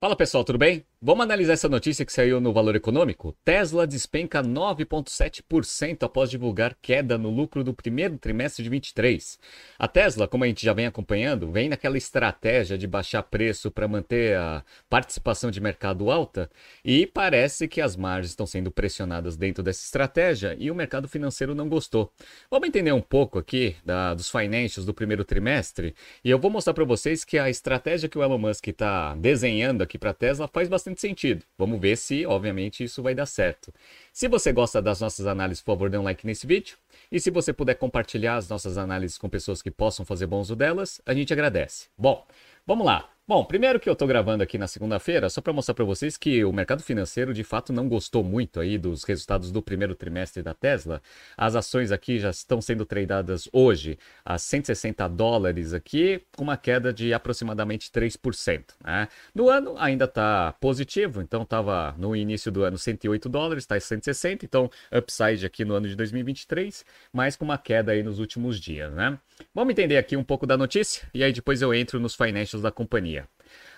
Fala pessoal, tudo bem? Vamos analisar essa notícia que saiu no Valor Econômico? Tesla despenca 9,7% após divulgar queda no lucro do primeiro trimestre de 23. A Tesla, como a gente já vem acompanhando, vem naquela estratégia de baixar preço para manter a participação de mercado alta e parece que as margens estão sendo pressionadas dentro dessa estratégia e o mercado financeiro não gostou. Vamos entender um pouco aqui da, dos financials do primeiro trimestre e eu vou mostrar para vocês que a estratégia que o Elon Musk está desenhando aqui para a Tesla faz bastante bastante sentido. Vamos ver se, obviamente, isso vai dar certo. Se você gosta das nossas análises, por favor, dê um like nesse vídeo. E se você puder compartilhar as nossas análises com pessoas que possam fazer bom uso delas, a gente agradece. Bom, vamos lá. Bom, primeiro que eu estou gravando aqui na segunda-feira, só para mostrar para vocês que o mercado financeiro de fato não gostou muito aí dos resultados do primeiro trimestre da Tesla. As ações aqui já estão sendo tradeadas hoje a 160 dólares aqui, com uma queda de aproximadamente 3%. Né? No ano ainda está positivo, então estava no início do ano 108 dólares, está em 160, então upside aqui no ano de 2023, mas com uma queda aí nos últimos dias. Né? Vamos entender aqui um pouco da notícia e aí depois eu entro nos financials da companhia.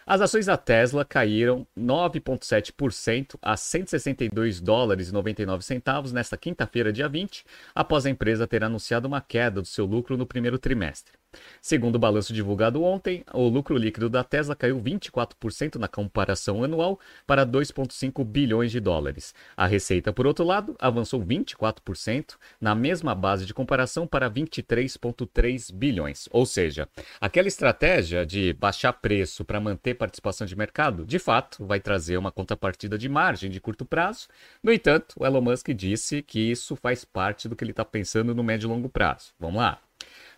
As ações da Tesla caíram 9,7% a 162 dólares e 99 centavos nesta quinta-feira, dia 20, após a empresa ter anunciado uma queda do seu lucro no primeiro trimestre. Segundo o balanço divulgado ontem, o lucro líquido da Tesla caiu 24% na comparação anual para 2,5 bilhões de dólares. A receita, por outro lado, avançou 24% na mesma base de comparação para 23,3 bilhões. Ou seja, aquela estratégia de baixar preço para manter participação de mercado, de fato, vai trazer uma contrapartida de margem de curto prazo. No entanto, o Elon Musk disse que isso faz parte do que ele está pensando no médio e longo prazo. Vamos lá.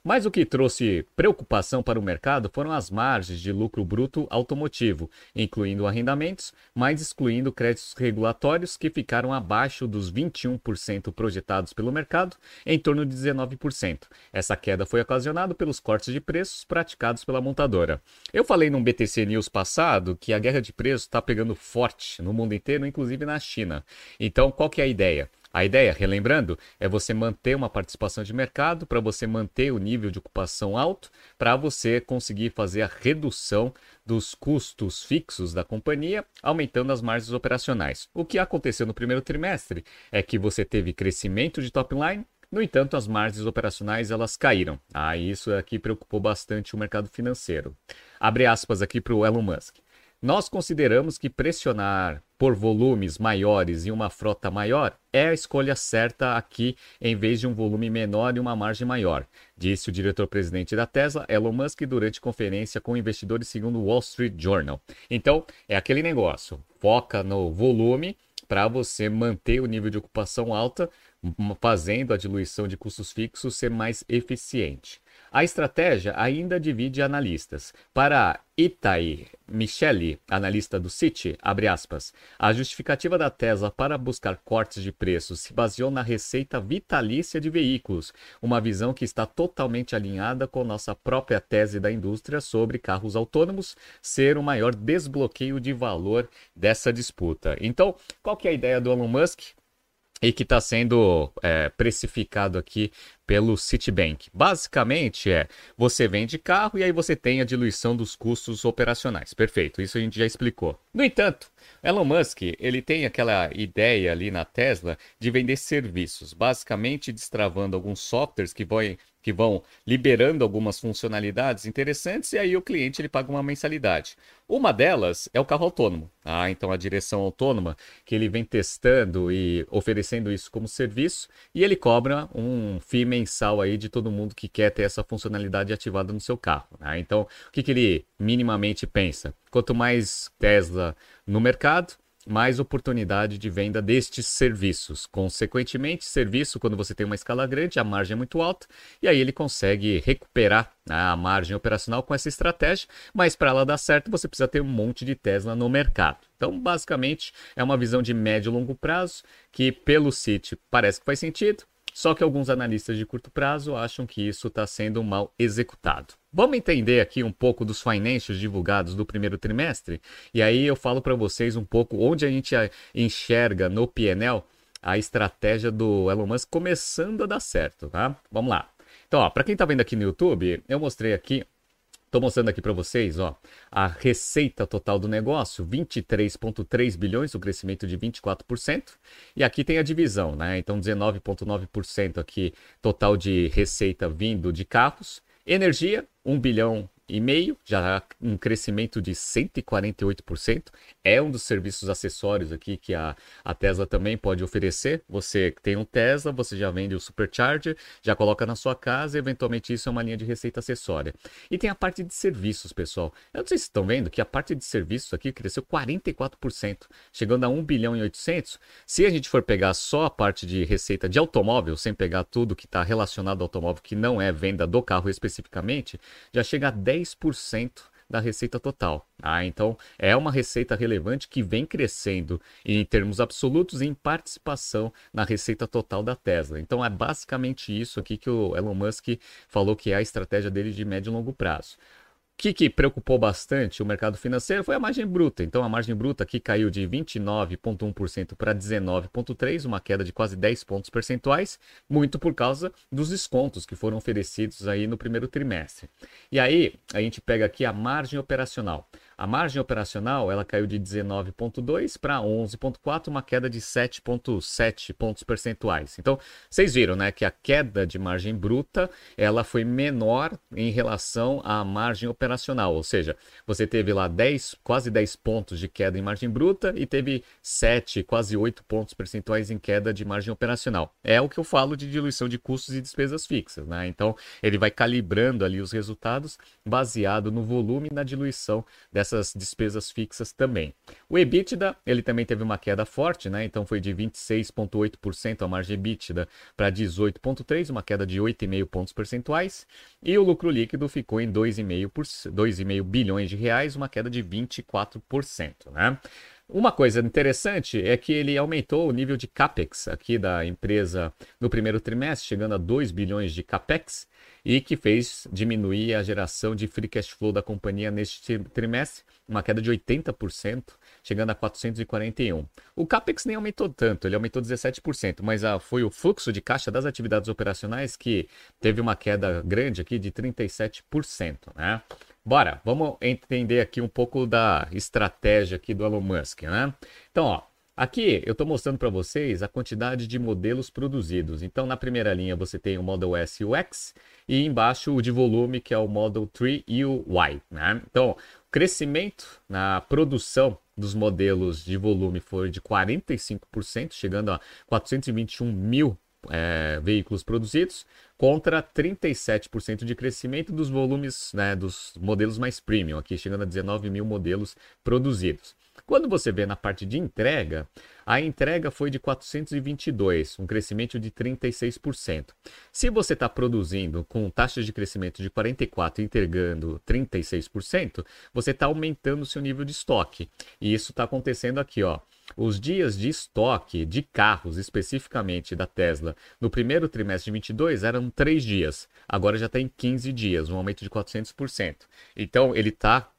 Mas o que trouxe preocupação para o mercado foram as margens de lucro bruto automotivo, incluindo arrendamentos, mas excluindo créditos regulatórios que ficaram abaixo dos 21% projetados pelo mercado, em torno de 19%. Essa queda foi ocasionada pelos cortes de preços praticados pela montadora. Eu falei num BTC News passado que a guerra de preços está pegando forte no mundo inteiro, inclusive na China. Então, qual que é a ideia? A ideia, relembrando, é você manter uma participação de mercado para você manter o nível de ocupação alto, para você conseguir fazer a redução dos custos fixos da companhia, aumentando as margens operacionais. O que aconteceu no primeiro trimestre é que você teve crescimento de top line, no entanto, as margens operacionais elas caíram. Ah, isso aqui preocupou bastante o mercado financeiro. Abre aspas aqui para o Elon Musk. Nós consideramos que pressionar por volumes maiores e uma frota maior é a escolha certa aqui em vez de um volume menor e uma margem maior, disse o diretor-presidente da Tesla, Elon Musk, durante conferência com investidores segundo o Wall Street Journal. Então, é aquele negócio, foca no volume para você manter o nível de ocupação alta, fazendo a diluição de custos fixos ser mais eficiente. A estratégia ainda divide analistas. Para Itai Michele, analista do Citi, aspas, a justificativa da Tesla para buscar cortes de preços se baseou na receita vitalícia de veículos, uma visão que está totalmente alinhada com nossa própria tese da indústria sobre carros autônomos ser o maior desbloqueio de valor dessa disputa. Então, qual que é a ideia do Elon Musk? E que está sendo é, precificado aqui pelo Citibank. Basicamente é, você vende carro e aí você tem a diluição dos custos operacionais. Perfeito, isso a gente já explicou. No entanto, Elon Musk, ele tem aquela ideia ali na Tesla de vender serviços, basicamente destravando alguns softwares que vão que vão liberando algumas funcionalidades interessantes e aí o cliente ele paga uma mensalidade. Uma delas é o carro autônomo. Ah, então a direção autônoma que ele vem testando e oferecendo isso como serviço e ele cobra um FII mensal aí de todo mundo que quer ter essa funcionalidade ativada no seu carro. Né? Então, o que, que ele minimamente pensa? Quanto mais Tesla no mercado, mais oportunidade de venda destes serviços. Consequentemente, serviço, quando você tem uma escala grande, a margem é muito alta, e aí ele consegue recuperar né, a margem operacional com essa estratégia, mas para ela dar certo, você precisa ter um monte de Tesla no mercado. Então, basicamente, é uma visão de médio e longo prazo, que pelo City parece que faz sentido, só que alguns analistas de curto prazo acham que isso está sendo mal executado. Vamos entender aqui um pouco dos financials divulgados do primeiro trimestre? E aí eu falo para vocês um pouco onde a gente enxerga no PNL a estratégia do Elon Musk começando a dar certo, tá? Vamos lá. Então, para quem está vendo aqui no YouTube, eu mostrei aqui Estou mostrando aqui para vocês, ó, a receita total do negócio, 23,3 bilhões, o um crescimento de 24%. E aqui tem a divisão, né? Então, 19,9% aqui total de receita vindo de carros. Energia, 1 bilhão e meio, já um crescimento de 148%. É um dos serviços acessórios aqui que a, a Tesla também pode oferecer. Você tem um Tesla, você já vende o Supercharger, já coloca na sua casa e eventualmente isso é uma linha de receita acessória. E tem a parte de serviços, pessoal. Eu não sei se estão vendo que a parte de serviços aqui cresceu 44%, chegando a 1 bilhão e 800. Se a gente for pegar só a parte de receita de automóvel, sem pegar tudo que está relacionado ao automóvel, que não é venda do carro especificamente, já chega a 10 10% da receita total. Ah, então é uma receita relevante que vem crescendo em termos absolutos e em participação na receita total da Tesla. Então é basicamente isso aqui que o Elon Musk falou que é a estratégia dele de médio e longo prazo. Que, que, preocupou bastante o mercado financeiro foi a margem bruta. Então, a margem bruta aqui caiu de 29,1% para 19,3%, uma queda de quase 10 pontos percentuais, muito por causa dos descontos que foram oferecidos aí no primeiro trimestre. E aí, a gente pega aqui a margem operacional. A margem operacional ela caiu de 19,2 para 11,4, uma queda de 7,7 pontos percentuais. Então, vocês viram, né, que a queda de margem bruta ela foi menor em relação à margem operacional, ou seja, você teve lá 10, quase 10 pontos de queda em margem bruta e teve 7, quase 8 pontos percentuais em queda de margem operacional. É o que eu falo de diluição de custos e despesas fixas, né? Então, ele vai calibrando ali os resultados baseado no volume e na diluição dessa essas despesas fixas também. O EBITDA, ele também teve uma queda forte, né? Então foi de 26,8% a margem EBITDA para 18,3%, uma queda de 8,5 pontos percentuais. E o lucro líquido ficou em 2,5 bilhões de reais, uma queda de 24%, né? Uma coisa interessante é que ele aumentou o nível de capex aqui da empresa no primeiro trimestre, chegando a 2 bilhões de capex, e que fez diminuir a geração de free cash flow da companhia neste trimestre, uma queda de 80%, chegando a 441. O capex nem aumentou tanto, ele aumentou 17%, mas a, foi o fluxo de caixa das atividades operacionais que teve uma queda grande aqui de 37%, né? Bora, vamos entender aqui um pouco da estratégia aqui do Elon Musk, né? Então, ó, Aqui eu estou mostrando para vocês a quantidade de modelos produzidos. Então, na primeira linha você tem o Model S e o X, e embaixo o de volume, que é o Model 3 e o Y. Né? Então, o crescimento na produção dos modelos de volume foi de 45%, chegando a 421 mil é, veículos produzidos, contra 37% de crescimento dos volumes né, dos modelos mais premium, aqui chegando a 19 mil modelos produzidos. Quando você vê na parte de entrega, a entrega foi de 422, um crescimento de 36%. Se você está produzindo com taxas de crescimento de 44 e entregando 36%, você está aumentando o seu nível de estoque. E isso está acontecendo aqui, ó. Os dias de estoque de carros, especificamente da Tesla, no primeiro trimestre de 22 eram 3 dias. Agora já está em 15 dias, um aumento de 400%. Então, ele está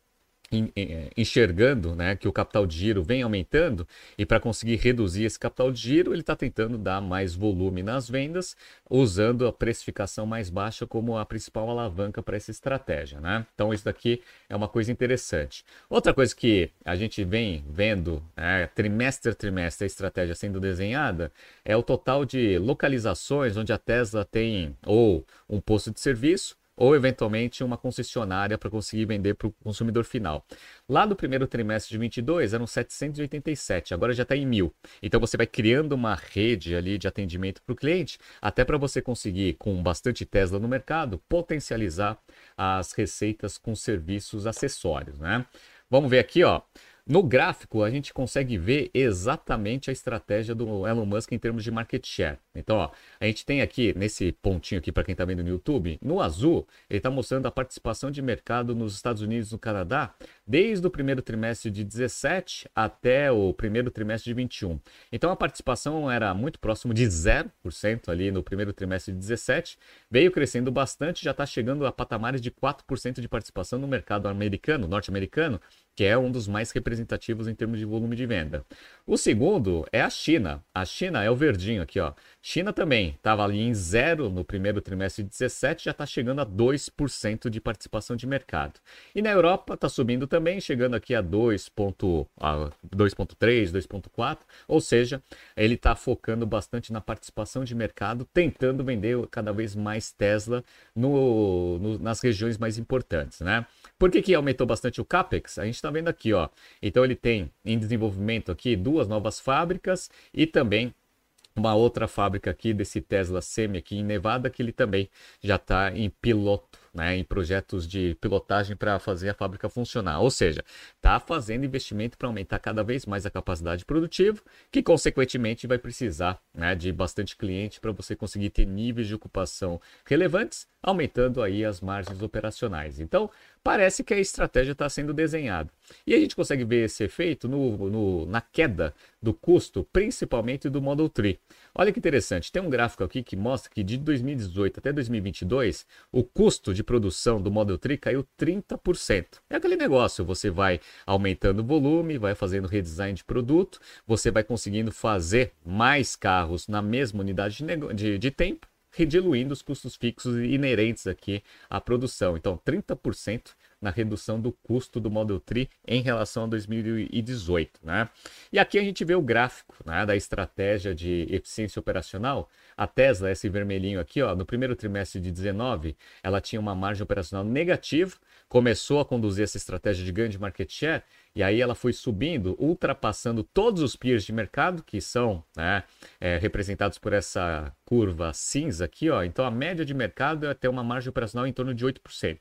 enxergando né, que o capital de giro vem aumentando e para conseguir reduzir esse capital de giro, ele está tentando dar mais volume nas vendas, usando a precificação mais baixa como a principal alavanca para essa estratégia. Né? Então, isso daqui é uma coisa interessante. Outra coisa que a gente vem vendo né, trimestre a trimestre a estratégia sendo desenhada é o total de localizações onde a Tesla tem ou um posto de serviço ou eventualmente uma concessionária para conseguir vender para o consumidor final. Lá no primeiro trimestre de 22 eram 787, agora já está em mil. Então você vai criando uma rede ali de atendimento para o cliente, até para você conseguir, com bastante Tesla no mercado, potencializar as receitas com serviços acessórios, né? Vamos ver aqui, ó. No gráfico, a gente consegue ver exatamente a estratégia do Elon Musk em termos de market share. Então, ó, a gente tem aqui, nesse pontinho aqui para quem está vendo no YouTube, no azul, ele está mostrando a participação de mercado nos Estados Unidos e no Canadá desde o primeiro trimestre de 17 até o primeiro trimestre de 21. Então, a participação era muito próximo de 0% ali no primeiro trimestre de 17, veio crescendo bastante, já está chegando a patamares de 4% de participação no mercado americano, norte-americano, que é um dos mais representativos em termos de volume de venda. O segundo é a China. A China é o verdinho aqui, ó. China também estava ali em zero no primeiro trimestre de 17, já está chegando a 2% de participação de mercado. E na Europa está subindo também, chegando aqui a 2,3, 2,4, ou seja, ele está focando bastante na participação de mercado, tentando vender cada vez mais Tesla no, no, nas regiões mais importantes, né? Por que, que aumentou bastante o CAPEX? A gente está vendo aqui, ó. Então ele tem em desenvolvimento aqui duas novas fábricas e também uma outra fábrica aqui desse Tesla Semi aqui em Nevada que ele também já está em piloto, né, em projetos de pilotagem para fazer a fábrica funcionar. Ou seja, está fazendo investimento para aumentar cada vez mais a capacidade produtiva, que consequentemente vai precisar né, de bastante cliente para você conseguir ter níveis de ocupação relevantes, aumentando aí as margens operacionais. Então, parece que a estratégia está sendo desenhada. E a gente consegue ver esse efeito no, no, na queda do custo, principalmente do Model 3. Olha que interessante, tem um gráfico aqui que mostra que de 2018 até 2022, o custo de produção do Model 3 caiu 30%. É aquele negócio, você vai aumentando o volume, vai fazendo redesign de produto, você vai conseguindo fazer mais carros na mesma unidade de, de, de tempo, diluindo os custos fixos inerentes aqui à produção. Então, 30% na redução do custo do Model 3 em relação a 2018. Né? E aqui a gente vê o gráfico né, da estratégia de eficiência operacional. A Tesla, esse vermelhinho aqui, ó, no primeiro trimestre de 19, ela tinha uma margem operacional negativa, começou a conduzir essa estratégia de ganho de market share e aí ela foi subindo, ultrapassando todos os peers de mercado, que são né, é, representados por essa curva cinza aqui. Ó. Então a média de mercado é ter uma margem operacional em torno de 8%.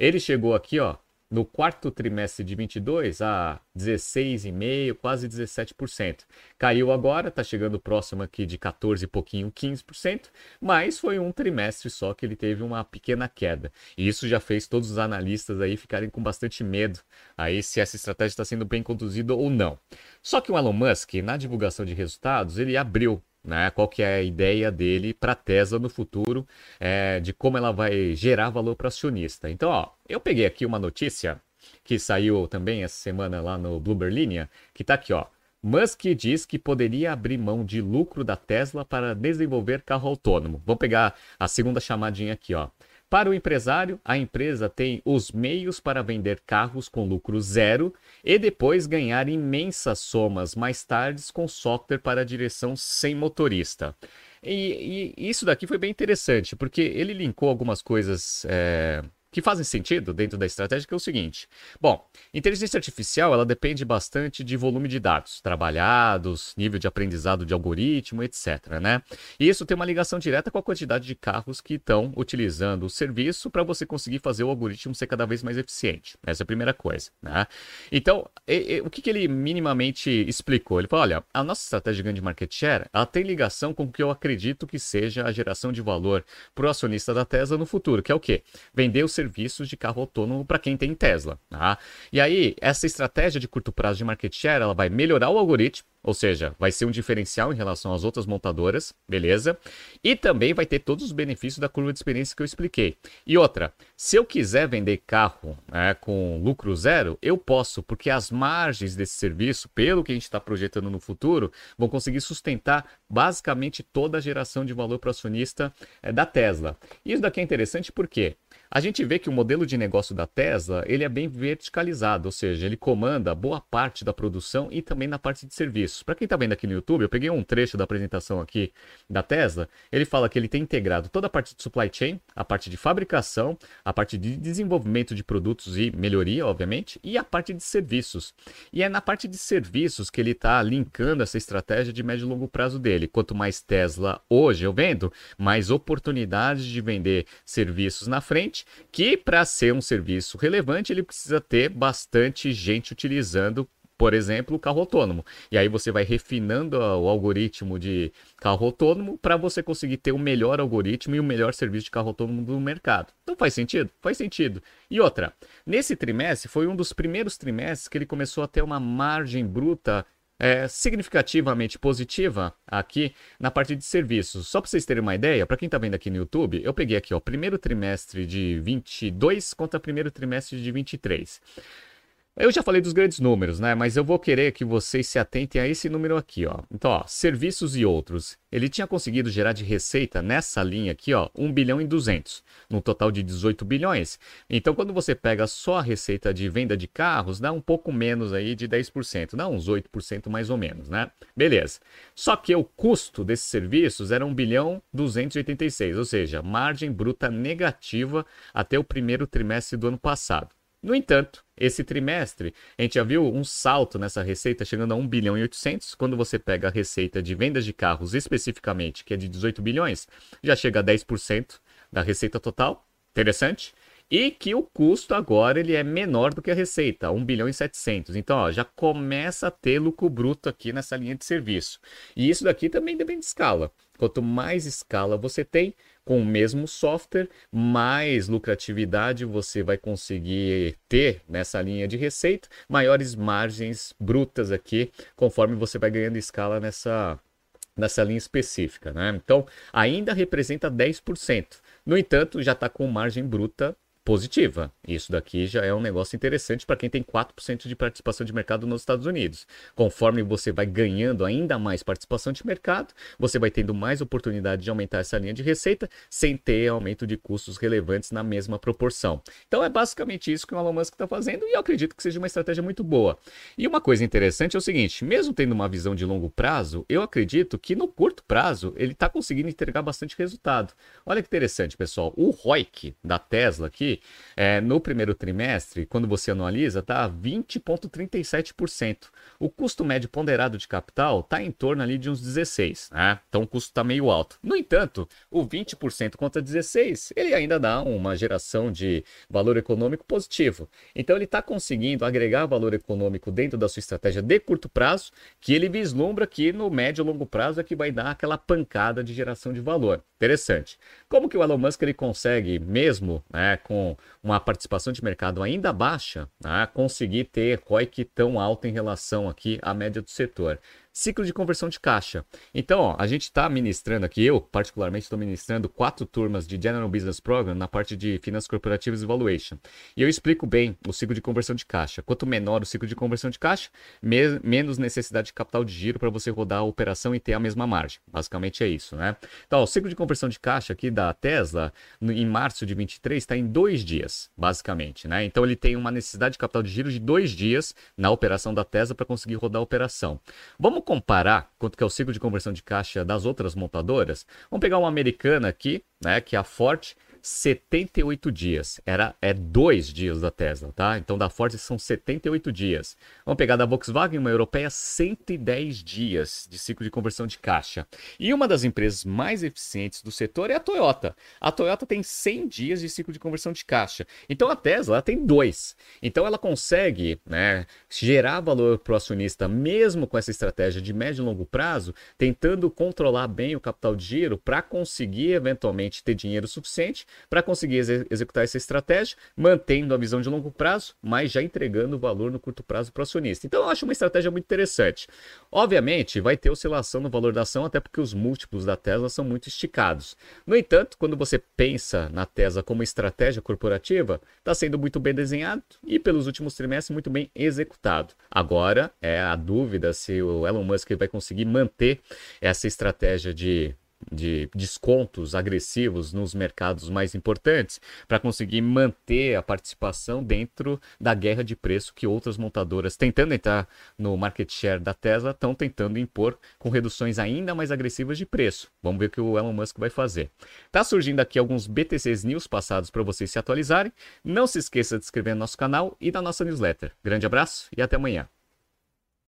Ele chegou aqui, ó, no quarto trimestre de 22 a 16,5%, quase 17%. Caiu agora, está chegando próximo aqui de 14 e pouquinho, 15%, mas foi um trimestre só que ele teve uma pequena queda. E isso já fez todos os analistas aí ficarem com bastante medo aí se essa estratégia está sendo bem conduzida ou não. Só que o Elon Musk, na divulgação de resultados, ele abriu né? Qual que é a ideia dele para a Tesla no futuro, é, de como ela vai gerar valor para acionista. Então, ó, eu peguei aqui uma notícia que saiu também essa semana lá no Bloomberg Linha, que está aqui, ó. Musk diz que poderia abrir mão de lucro da Tesla para desenvolver carro autônomo. Vamos pegar a segunda chamadinha aqui, ó. Para o empresário, a empresa tem os meios para vender carros com lucro zero e depois ganhar imensas somas mais tarde com software para direção sem motorista. E, e, isso daqui foi bem interessante, porque ele linkou algumas coisas é, que fazem sentido dentro da estratégia, que é o seguinte. Bom, inteligência artificial ela depende bastante de volume de dados trabalhados, nível de aprendizado de algoritmo, etc. Né? E isso tem uma ligação direta com a quantidade de carros que estão utilizando o serviço para você conseguir fazer o algoritmo ser cada vez mais eficiente. Essa é a primeira coisa. Né? Então, e, e, o que, que ele minimamente explicou? Ele falou: olha, a nossa estratégia de grande market share ela tem ligação com o que eu acredito que seja a geração de valor para o acionista da Tesla no futuro, que é o quê? Vender o serviços de carro autônomo para quem tem Tesla. Tá? E aí, essa estratégia de curto prazo de market share, ela vai melhorar o algoritmo, ou seja, vai ser um diferencial em relação às outras montadoras, beleza? E também vai ter todos os benefícios da curva de experiência que eu expliquei. E outra, se eu quiser vender carro né, com lucro zero, eu posso, porque as margens desse serviço, pelo que a gente está projetando no futuro, vão conseguir sustentar basicamente toda a geração de valor para acionista é, da Tesla. Isso daqui é interessante porque a gente vê que o modelo de negócio da Tesla ele é bem verticalizado, ou seja, ele comanda boa parte da produção e também na parte de serviços. Para quem está vendo aqui no YouTube, eu peguei um trecho da apresentação aqui da Tesla. Ele fala que ele tem integrado toda a parte de supply chain, a parte de fabricação, a parte de desenvolvimento de produtos e melhoria, obviamente, e a parte de serviços. E é na parte de serviços que ele está linkando essa estratégia de médio e longo prazo dele. Quanto mais Tesla hoje eu vendo, mais oportunidades de vender serviços na frente que para ser um serviço relevante ele precisa ter bastante gente utilizando por exemplo, o carro autônomo. E aí você vai refinando o algoritmo de carro autônomo para você conseguir ter o melhor algoritmo e o melhor serviço de carro autônomo do mercado. Então faz sentido? Faz sentido. E outra, nesse trimestre foi um dos primeiros trimestres que ele começou a ter uma margem bruta é, significativamente positiva aqui na parte de serviços. Só para vocês terem uma ideia, para quem está vendo aqui no YouTube, eu peguei aqui o primeiro trimestre de 22 contra primeiro trimestre de 23. Eu já falei dos grandes números, né? Mas eu vou querer que vocês se atentem a esse número aqui, ó. Então, ó, serviços e outros. Ele tinha conseguido gerar de receita nessa linha aqui, ó, 1 bilhão e 200, num total de 18 bilhões. Então, quando você pega só a receita de venda de carros, dá um pouco menos aí de 10%, dá uns 8% mais ou menos, né? Beleza. Só que o custo desses serviços era 1 bilhão 286, ou seja, margem bruta negativa até o primeiro trimestre do ano passado. No entanto, esse trimestre, a gente já viu um salto nessa receita chegando a 1 bilhão e 800. Quando você pega a receita de vendas de carros especificamente, que é de 18 bilhões, já chega a 10% da receita total. Interessante. E que o custo agora ele é menor do que a receita, 1 bilhão e 700. Então, ó, já começa a ter lucro bruto aqui nessa linha de serviço. E isso daqui também depende de escala. Quanto mais escala você tem, com o mesmo software, mais lucratividade você vai conseguir ter nessa linha de receita, maiores margens brutas aqui, conforme você vai ganhando escala nessa, nessa linha específica. Né? Então, ainda representa 10%. No entanto, já está com margem bruta positiva. Isso daqui já é um negócio interessante para quem tem 4% de participação de mercado nos Estados Unidos. Conforme você vai ganhando ainda mais participação de mercado, você vai tendo mais oportunidade de aumentar essa linha de receita sem ter aumento de custos relevantes na mesma proporção. Então é basicamente isso que o Elon Musk está fazendo e eu acredito que seja uma estratégia muito boa. E uma coisa interessante é o seguinte: mesmo tendo uma visão de longo prazo, eu acredito que no curto prazo ele está conseguindo entregar bastante resultado. Olha que interessante, pessoal. O ROIC da Tesla aqui é, no primeiro trimestre, quando você anualiza, está 20,37%. O custo médio ponderado de capital está em torno ali de uns 16%. Né? Então o custo está meio alto. No entanto, o 20% contra 16%, ele ainda dá uma geração de valor econômico positivo. Então ele está conseguindo agregar valor econômico dentro da sua estratégia de curto prazo, que ele vislumbra que no médio e longo prazo é que vai dar aquela pancada de geração de valor. Interessante. Como que o Elon Musk ele consegue, mesmo né, com uma participação de mercado ainda baixa, né, conseguir ter ROIC tão alto em relação aqui à média do setor ciclo de conversão de caixa. Então, ó, a gente está ministrando aqui, eu particularmente estou ministrando quatro turmas de General Business Program na parte de Finanças Corporativas e Valuation. E eu explico bem o ciclo de conversão de caixa. Quanto menor o ciclo de conversão de caixa, me menos necessidade de capital de giro para você rodar a operação e ter a mesma margem. Basicamente é isso, né? Então, ó, o ciclo de conversão de caixa aqui da Tesla, no, em março de 23, está em dois dias, basicamente, né? Então, ele tem uma necessidade de capital de giro de dois dias na operação da Tesla para conseguir rodar a operação. Vamos Vamos comparar quanto que é o ciclo de conversão de caixa das outras montadoras? Vamos pegar uma americana aqui, né, que é a Ford, 78 dias. Era é dois dias da Tesla, tá? Então da Ford são 78 dias. Vamos pegar da Volkswagen, uma europeia, 110 dias de ciclo de conversão de caixa. E uma das empresas mais eficientes do setor é a Toyota. A Toyota tem 100 dias de ciclo de conversão de caixa. Então a Tesla tem dois. Então ela consegue, né, gerar valor para o acionista mesmo com essa estratégia de médio e longo prazo, tentando controlar bem o capital de giro para conseguir eventualmente ter dinheiro suficiente para conseguir ex executar essa estratégia, mantendo a visão de longo prazo, mas já entregando valor no curto prazo para o acionista. Então, eu acho uma estratégia muito interessante. Obviamente, vai ter oscilação no valor da ação, até porque os múltiplos da Tesla são muito esticados. No entanto, quando você pensa na Tesla como estratégia corporativa, está sendo muito bem desenhado e, pelos últimos trimestres, muito bem executado. Agora, é a dúvida se o Elon Musk vai conseguir manter essa estratégia de de descontos agressivos nos mercados mais importantes para conseguir manter a participação dentro da guerra de preço que outras montadoras tentando entrar no market share da Tesla estão tentando impor com reduções ainda mais agressivas de preço. Vamos ver o que o Elon Musk vai fazer. Tá surgindo aqui alguns BTCs News passados para vocês se atualizarem. Não se esqueça de se inscrever no nosso canal e da nossa newsletter. Grande abraço e até amanhã.